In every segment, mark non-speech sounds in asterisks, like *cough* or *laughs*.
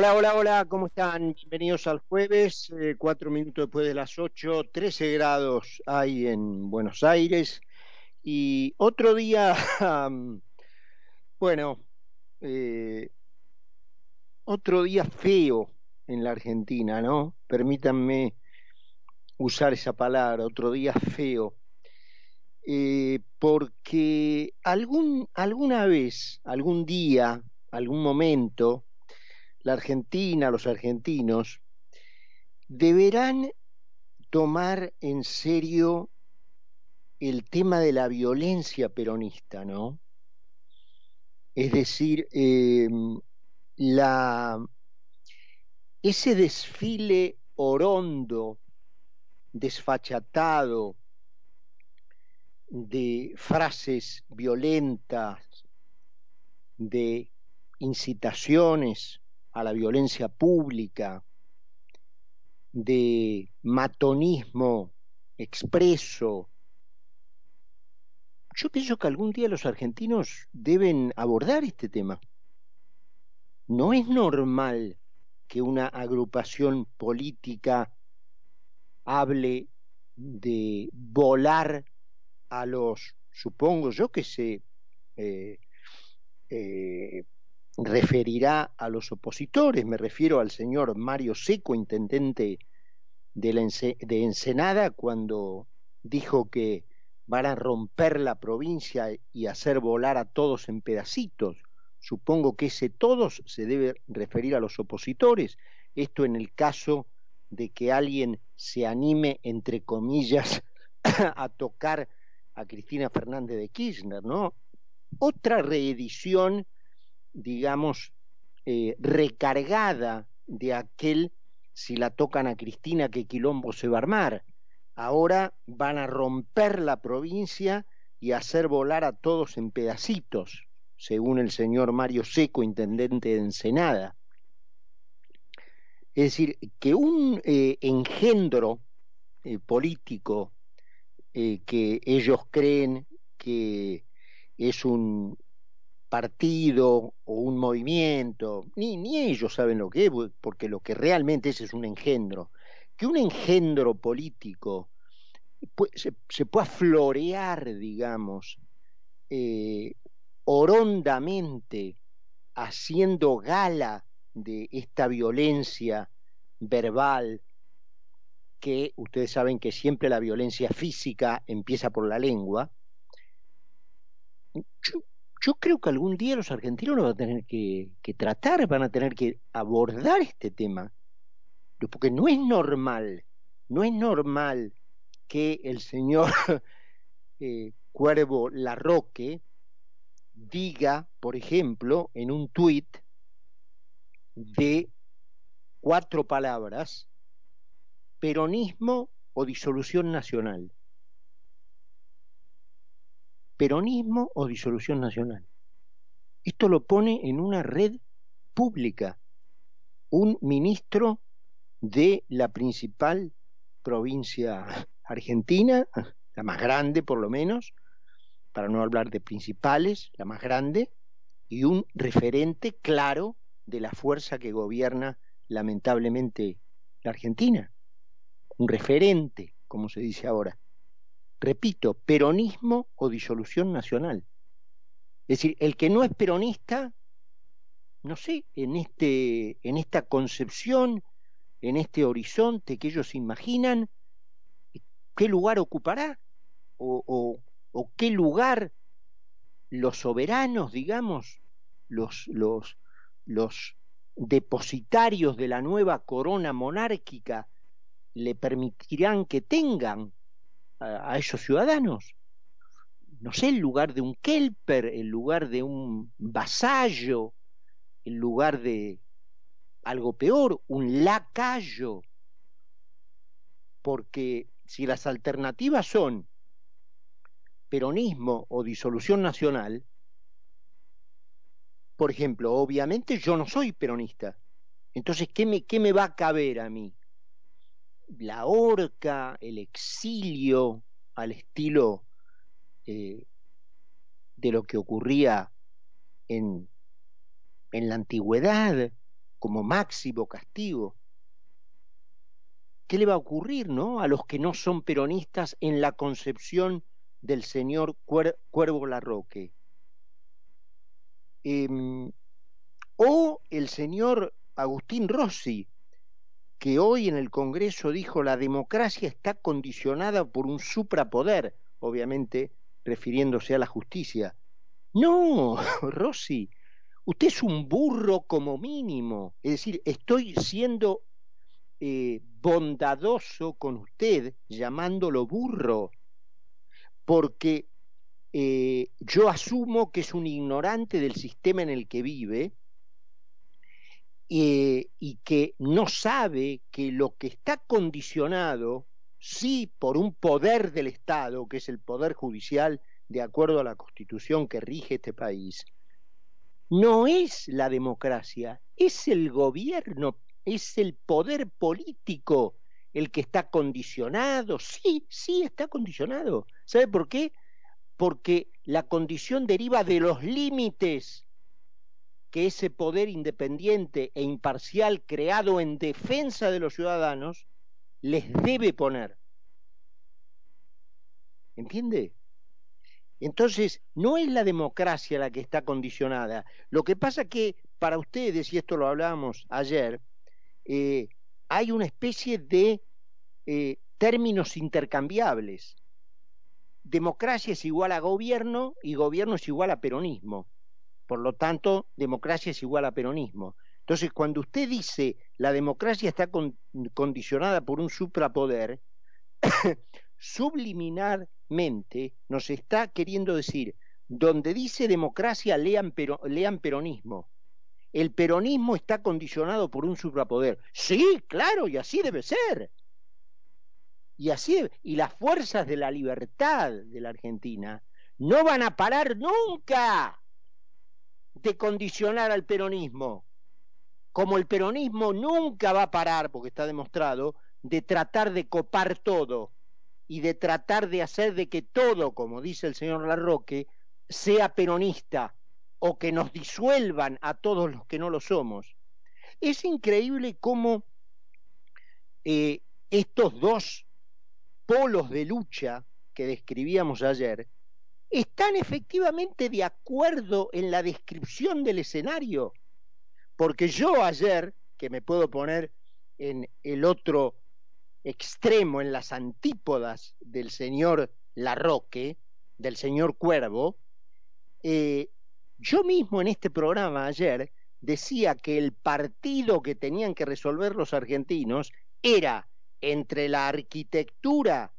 Hola, hola, hola, ¿cómo están? Bienvenidos al jueves, eh, cuatro minutos después de las ocho, 13 grados hay en Buenos Aires y otro día, *laughs* bueno, eh, otro día feo en la Argentina, ¿no? Permítanme usar esa palabra, otro día feo, eh, porque algún, alguna vez, algún día, algún momento, la Argentina, los argentinos, deberán tomar en serio el tema de la violencia peronista, ¿no? Es decir, la, ese desfile orondo, desfachatado, de frases violentas, de incitaciones a la violencia pública, de matonismo expreso. Yo pienso que algún día los argentinos deben abordar este tema. No es normal que una agrupación política hable de volar a los, supongo yo que se eh, eh, referirá a los opositores, me refiero al señor Mario Seco, intendente de, de Ensenada, cuando dijo que van a romper la provincia y hacer volar a todos en pedacitos. Supongo que ese todos se debe referir a los opositores. Esto en el caso de que alguien se anime, entre comillas, *laughs* a tocar a Cristina Fernández de Kirchner, ¿no? Otra reedición digamos, eh, recargada de aquel, si la tocan a Cristina, que quilombo se va a armar. Ahora van a romper la provincia y hacer volar a todos en pedacitos, según el señor Mario Seco, intendente de Ensenada. Es decir, que un eh, engendro eh, político que ellos creen que es un, partido o un movimiento, ni, ni ellos saben lo que es, porque lo que realmente es es un engendro. Que un engendro político se, se, pueda florear, digamos, eh, horondamente, haciendo gala de esta violencia verbal, que ustedes saben que siempre la violencia física empieza por la lengua, creo que algún día los argentinos lo van a tener que, tratar, van a tener que abordar este tema. Porque no es normal, no es normal que el señor *laughs* eh, Cuervo Larroque diga, por ejemplo, en un tuit de cuatro palabras, peronismo o disolución nacional peronismo o disolución nacional. Esto lo pone en una red pública un ministro de la principal provincia argentina, la más grande por lo menos, para no hablar de principales, la más grande, y un referente claro de la fuerza que gobierna lamentablemente la Argentina. Un referente, como se dice ahora repito, peronismo o disolución nacional. Es decir, el que no es peronista, no sé, en, este, en esta concepción, en este horizonte que ellos imaginan, ¿qué lugar ocupará? ¿O, o, qué lugar los soberanos, digamos, los, los, los depositarios de la nueva corona monárquica le permitirán que tengan a, esos ciudadanos. No sé, el lugar de un kelper, el lugar de un vasallo, el lugar de algo peor, un lacayo. Porque si las alternativas son peronismo o disolución nacional, por ejemplo, obviamente yo no soy peronista. Entonces, ¿qué me, qué me va a caber a mí? La horca, el exilio al estilo eh, de lo que ocurría en, en la antigüedad, como máximo castigo. ¿Qué le va a ocurrir, no? A los que no son peronistas en la concepción del señor Cuervo Larroque. Em, o el señor Agustín Rossi, que hoy en el Congreso dijo la democracia está condicionada por un suprapoder, obviamente refiriéndose a la justicia. No, *laughs* Rossi, usted es un burro como mínimo. Es decir, estoy siendo eh, bondadoso con usted llamándolo burro, porque eh, yo asumo que es un ignorante del sistema en el que vive eh, y que no sabe que lo que está condicionado, sí, por un poder del Estado, que es el poder judicial, de acuerdo a la constitución que rige este país, no es la democracia, es el gobierno, es el poder político el que está condicionado. Sí, sí, está condicionado. ¿Sabe por qué? Porque la condición deriva de los límites que ese poder independiente e imparcial creado en defensa de los ciudadanos les debe poner. ¿Entiende? Entonces, no es la democracia la que está condicionada. Lo que pasa que para ustedes, y esto lo hablábamos ayer, eh, hay una especie de eh, términos intercambiables. Democracia es igual a gobierno y gobierno es igual a peronismo. Por lo tanto, democracia es igual a peronismo. Entonces, cuando usted dice la democracia está condicionada por un suprapoder, *coughs* subliminarmente nos está queriendo decir, donde dice democracia, lean, peronismo. El peronismo está condicionado por un suprapoder. Sí, claro, y así debe ser. Y así, y las fuerzas de la libertad de la Argentina no van a parar nunca de condicionar al peronismo, como el peronismo nunca va a parar, porque está demostrado, de tratar de copar todo y de tratar de hacer de que todo, como dice el señor Larroque, sea peronista o que nos disuelvan a todos los que no lo somos. Es increíble cómo eh, estos dos polos de lucha que describíamos ayer están efectivamente de acuerdo en la descripción del escenario. Porque yo ayer, que me puedo poner en el otro extremo, en las antípodas del señor Larroque, del señor Cuervo, eh, yo mismo en este programa ayer decía que el partido que tenían que resolver los argentinos era entre la arquitectura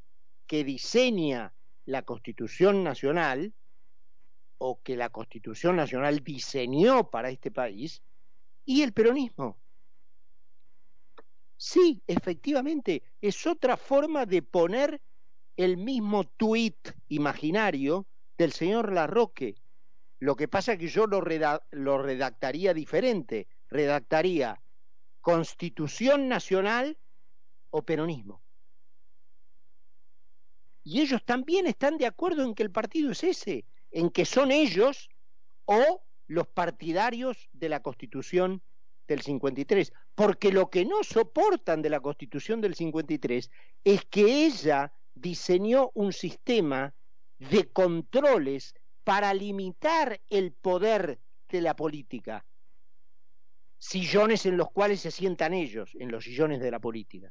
que diseña la Constitución Nacional o que la Constitución Nacional diseñó para este país y el peronismo. Sí, efectivamente, es otra forma de poner el mismo tuit imaginario del señor Larroque. Lo que pasa es que yo lo, lo redactaría diferente. Redactaría Constitución Nacional o peronismo. Y ellos también están de acuerdo en que el partido es ese, en que son ellos o los partidarios de la Constitución del 53, porque lo que no soportan de la Constitución del 53 es que ella diseñó un sistema de controles para limitar el poder de la política. Sillones en los cuales se sientan ellos, en los sillones de la política.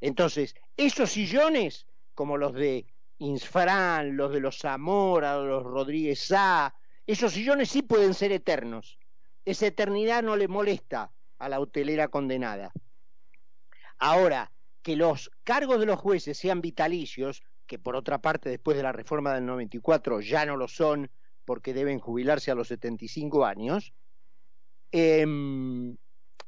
Entonces, esos sillones como los de Insfrán, los de los Zamora, los Rodríguez A, esos sillones sí pueden ser eternos. Esa eternidad no le molesta a la hotelera condenada. Ahora, que los cargos de los jueces sean vitalicios, que por otra parte después de la reforma del 94 ya no lo son porque deben jubilarse a los 75 años, em,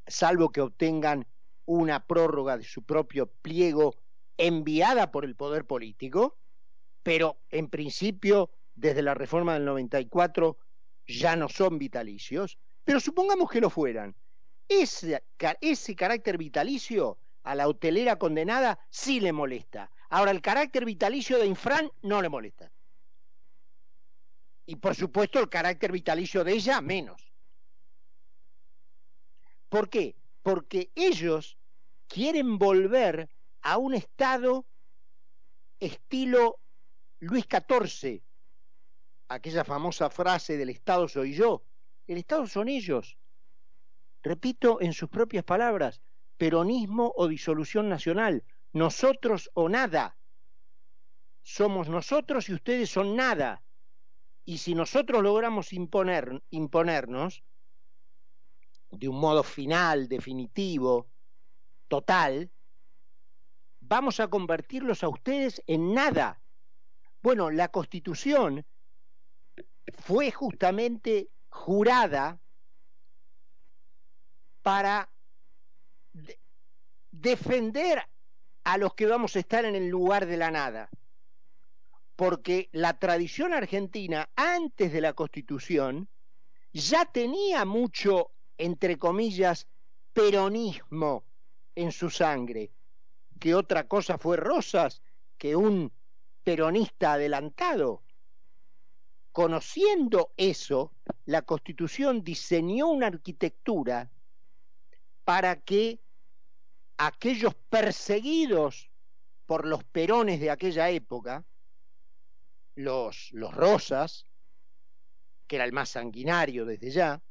salvo que obtengan una prórroga de su propio pliego enviada por el poder político, pero en principio desde la reforma del 94 ya no son vitalicios, pero supongamos que lo fueran. Ese, carácter vitalicio a la hotelera condenada sí le molesta. Ahora, el carácter vitalicio de Infran no le molesta. Y por supuesto el carácter vitalicio de ella menos. ¿Por qué? Porque ellos quieren volver a un Estado estilo Luis XIV, aquella famosa frase del Estado soy yo. El Estado son ellos. Repito en sus propias palabras, peronismo o disolución nacional, nosotros o nada. Somos nosotros y ustedes son nada. Y si nosotros logramos imponer, imponernos de un modo final, definitivo, total, vamos a convertirlos a ustedes en nada. Bueno, la constitución fue justamente jurada para defender a los que vamos a estar en el lugar de la nada. Porque la tradición argentina, antes de la constitución, ya tenía mucho, entre comillas, peronismo en su sangre. Que otra cosa fue Rosas que un peronista adelantado. Conociendo eso, la Constitución diseñó una arquitectura para que aquellos perseguidos por los perones de aquella época, los, los Rosas, que era el más sanguinario desde ya,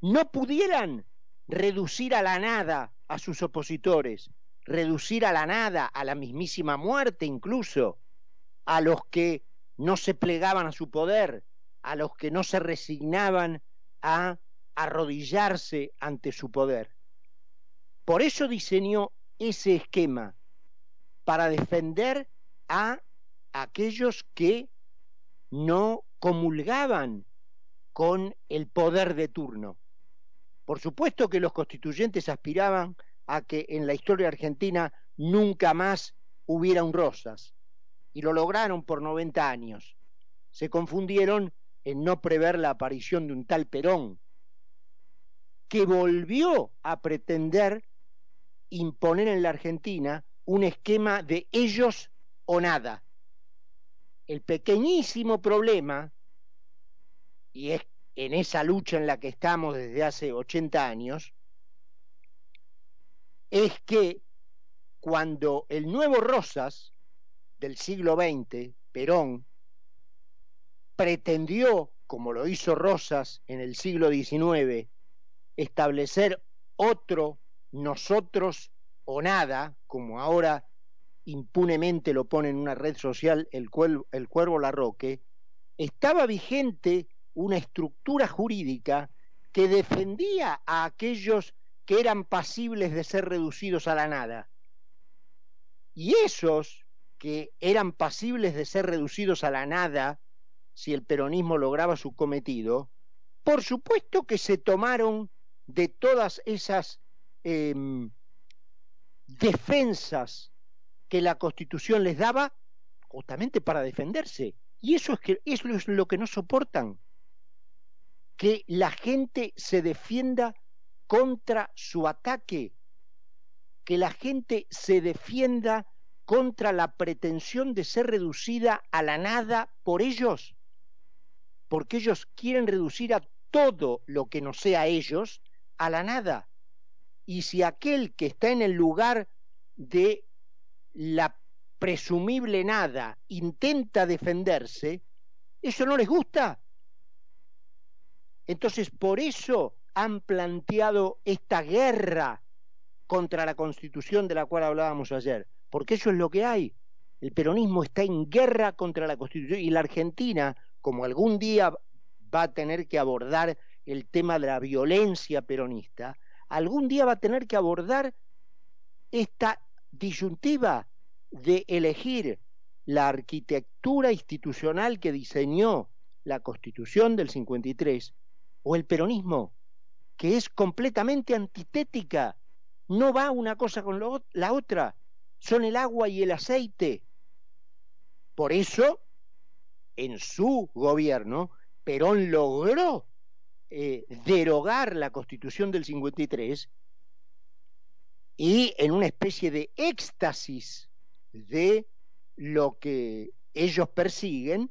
no pudieran reducir a la nada a sus opositores, reducir a la nada, a la mismísima muerte incluso, a los que no se plegaban a su poder, a los que no se resignaban a arrodillarse ante su poder. Por eso diseñó ese esquema, para defender a aquellos que no comulgaban con el poder de turno. Por supuesto que los constituyentes aspiraban a que en la historia argentina nunca más hubiera un Rosas, y lo lograron por 90 años. Se confundieron en no prever la aparición de un tal Perón, que volvió a pretender imponer en la Argentina un esquema de ellos o nada. El pequeñísimo problema, y es en esa lucha en la que estamos desde hace 80 años, es que cuando el nuevo Rosas del siglo XX, Perón, pretendió, como lo hizo Rosas en el siglo XIX, establecer otro nosotros o nada, como ahora impunemente lo pone en una red social el, cuervo, el Cuervo Larroque, estaba vigente una estructura jurídica que defendía a aquellos que eran pasibles de ser reducidos a la nada. Y esos que eran pasibles de ser reducidos a la nada, si el peronismo lograba su cometido, por supuesto que se tomaron de todas esas eh, defensas que la Constitución les daba justamente para defenderse. Y eso es, que, eso es lo que no soportan, que la gente se defienda contra su ataque, que la gente se defienda contra la pretensión de ser reducida a la nada por ellos, porque ellos quieren reducir a todo lo que no sea ellos a la nada. Y si aquel que está en el lugar de la presumible nada intenta defenderse, eso no les gusta. Entonces, por eso han planteado esta guerra contra la constitución de la cual hablábamos ayer, porque eso es lo que hay. El peronismo está en guerra contra la constitución y la Argentina, como algún día va a tener que abordar el tema de la violencia peronista, algún día va a tener que abordar esta disyuntiva de elegir la arquitectura institucional que diseñó la Constitución del 53 o el peronismo, que es completamente antitética, no va una cosa con la otra, son el agua y el aceite. Por eso, en su gobierno, Perón logró eh, derogar la constitución del 53 y en una especie de éxtasis de lo que ellos persiguen,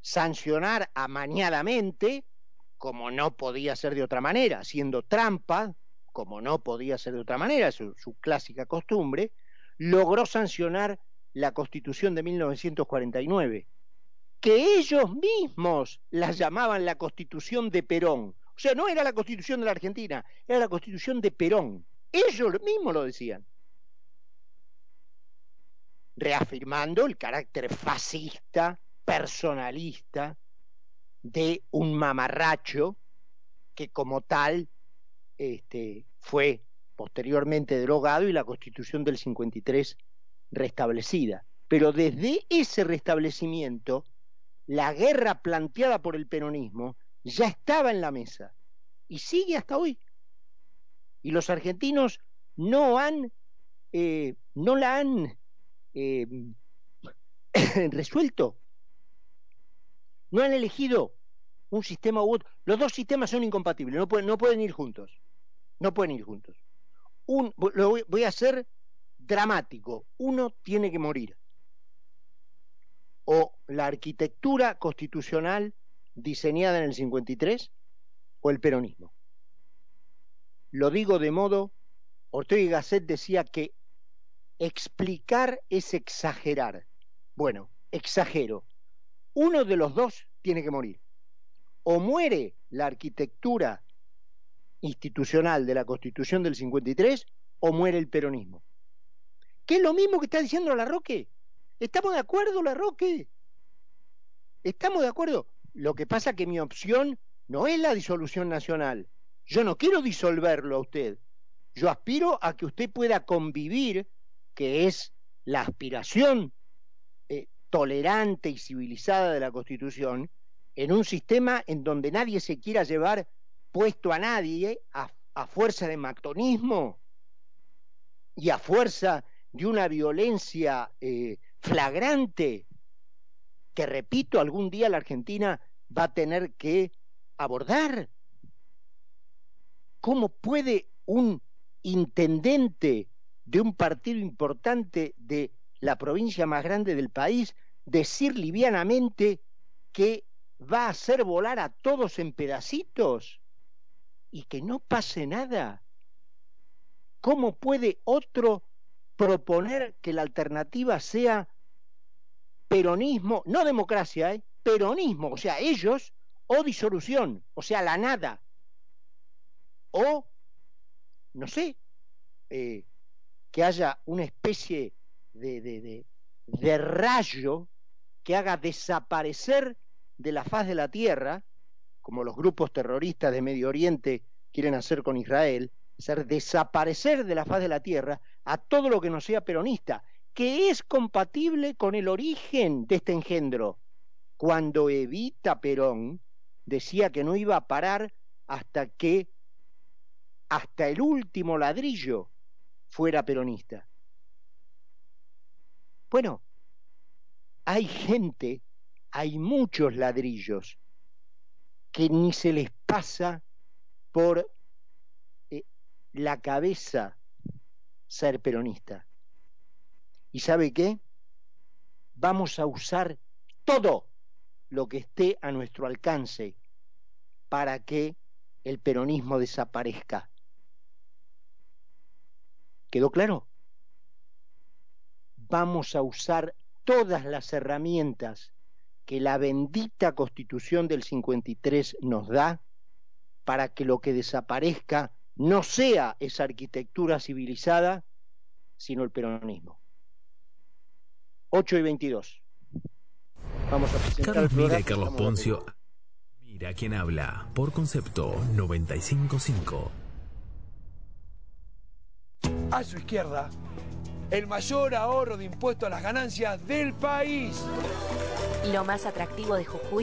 sancionar amañadamente, como no podía ser de otra manera, haciendo trampa, como no podía ser de otra manera, su, su clásica costumbre, logró sancionar la Constitución de 1949, que ellos mismos la llamaban la Constitución de Perón. O sea, no era la Constitución de la Argentina, era la Constitución de Perón. Ellos mismos lo decían. Reafirmando el carácter fascista, personalista de un mamarracho que como tal este, fue posteriormente drogado y la constitución del 53 restablecida. Pero desde ese restablecimiento, la guerra planteada por el peronismo ya estaba en la mesa y sigue hasta hoy. Y los argentinos no han, eh, no la han eh, *laughs* resuelto. No han elegido un sistema u otro. Los dos sistemas son incompatibles, no pueden, ir juntos. No pueden ir juntos. Un, lo voy, voy a hacer dramático. Uno tiene que morir. O la arquitectura constitucional diseñada en el 53 o el peronismo. Lo digo de modo, Ortega y Gasset decía que explicar es exagerar. Bueno, exagero. Uno de los dos tiene que morir. O muere la arquitectura institucional de la Constitución del 53 o muere el peronismo. ¿Qué es lo mismo que está diciendo la Roque? ¿Estamos de acuerdo, la Roque? ¿Estamos de acuerdo? Lo que pasa que mi opción no es la disolución nacional. Yo no quiero disolverlo a usted. Yo aspiro a que usted pueda convivir, que es la aspiración tolerante y civilizada de la Constitución, en un sistema en donde nadie se quiera llevar puesto a nadie a, fuerza de mactonismo y a fuerza de una violencia eh, flagrante que, repito, algún día la Argentina va a tener que abordar. ¿Cómo puede un intendente de un partido importante de la provincia más grande del país decir livianamente que va a hacer volar a todos en pedacitos y que no pase nada? ¿Cómo puede otro proponer que la alternativa sea peronismo, no democracia, ¿eh? peronismo, o sea, ellos, o disolución, o sea, la nada, o, no sé, eh, que haya una especie de, de, de, de rayo que haga desaparecer de la faz de la tierra, como los grupos terroristas de Medio Oriente quieren hacer con Israel, hacer desaparecer de la faz de la tierra a todo lo que no sea peronista, que es compatible con el origen de este engendro. Cuando Evita Perón decía que no iba a parar hasta que hasta el último ladrillo fuera peronista. Bueno, hay gente, hay muchos ladrillos que ni se les pasa por eh, la cabeza ser peronista. ¿Y sabe qué? Vamos a usar todo lo que esté a nuestro alcance para que el peronismo desaparezca. ¿Quedó claro? Vamos a usar todas las herramientas que la bendita constitución del 53 nos da para que lo que desaparezca no sea esa arquitectura civilizada, sino el peronismo. 8 y 22. Vamos a presentar Carlos Mira y Carlos Poncio. Mira quién habla, por concepto 955. A su izquierda, el mayor ahorro de impuestos a las ganancias del país. Lo más atractivo de Jujuy